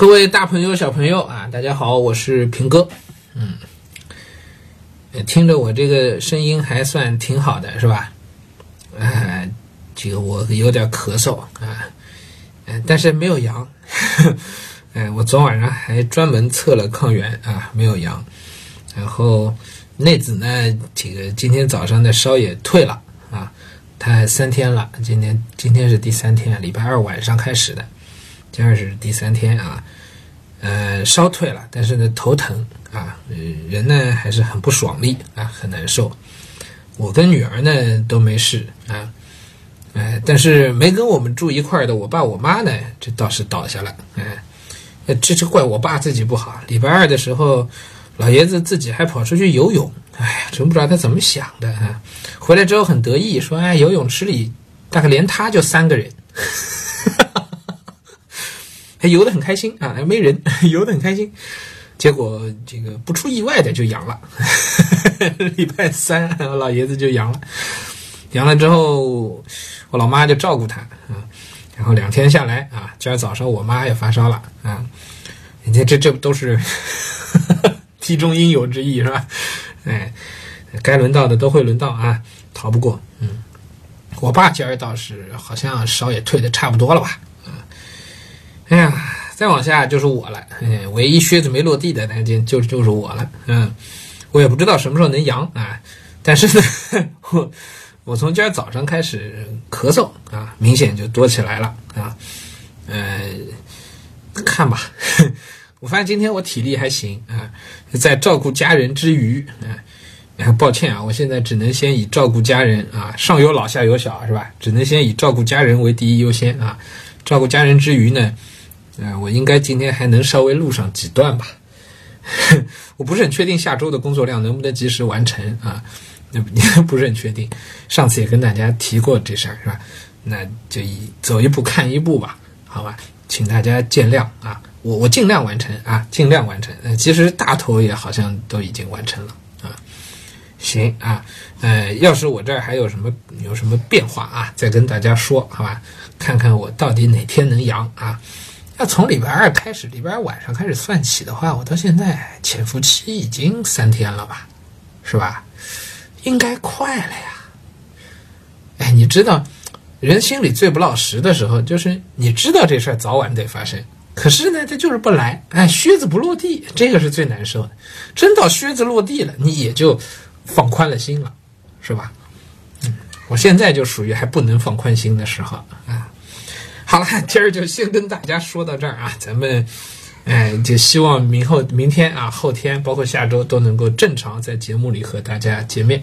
各位大朋友、小朋友啊，大家好，我是平哥。嗯，听着我这个声音还算挺好的，是吧？啊，这个我有点咳嗽啊，嗯，但是没有阳。哎，我昨晚上还专门测了抗原啊，没有阳。然后内子呢，这个今天早上的烧也退了啊，他三天了，今天今天是第三天，礼拜二晚上开始的。今儿是第三天啊，呃，烧退了，但是呢头疼啊，人呢还是很不爽利啊，很难受。我跟女儿呢都没事啊，哎，但是没跟我们住一块儿的我爸我妈呢，这倒是倒下了，哎，这这怪我爸自己不好。礼拜二的时候，老爷子自己还跑出去游泳，哎，真不知道他怎么想的啊。回来之后很得意，说哎，游泳池里大概连他就三个人。还游得很开心啊，还没人，游得很开心。结果这个不出意外的就阳了，礼拜三老爷子就阳了。阳了之后，我老妈就照顾他啊。然后两天下来啊，今儿早上我妈也发烧了啊。你看这这都是 题中应有之意是吧？哎，该轮到的都会轮到啊，逃不过。嗯，我爸今儿倒是好像烧也退的差不多了吧？哎呀，再往下就是我了。哎，唯一靴子没落地的，那就就就是我了。嗯，我也不知道什么时候能阳啊。但是呢，我我从今儿早上开始咳嗽啊，明显就多起来了啊。呃，看吧，我发现今天我体力还行啊，在照顾家人之余啊，抱歉啊，我现在只能先以照顾家人啊，上有老下有小是吧？只能先以照顾家人为第一优先啊。照顾家人之余呢。啊，我应该今天还能稍微录上几段吧？我不是很确定下周的工作量能不能及时完成啊？那 不是很确定。上次也跟大家提过这事儿，是吧？那就以走一步看一步吧，好吧？请大家见谅啊！我我尽量完成啊，尽量完成。呃，其实大头也好像都已经完成了。行啊，呃，要是我这儿还有什么有什么变化啊，再跟大家说，好吧？看看我到底哪天能阳啊？要从礼拜二开始，礼拜二晚上开始算起的话，我到现在潜伏期已经三天了吧，是吧？应该快了呀。哎，你知道，人心里最不老实的时候，就是你知道这事儿早晚得发生，可是呢，他就是不来。哎，靴子不落地，这个是最难受的。真到靴子落地了，你也就放宽了心了，是吧？嗯，我现在就属于还不能放宽心的时候啊。好了，今儿就先跟大家说到这儿啊，咱们，哎，就希望明后、明天啊、后天，包括下周都能够正常在节目里和大家见面。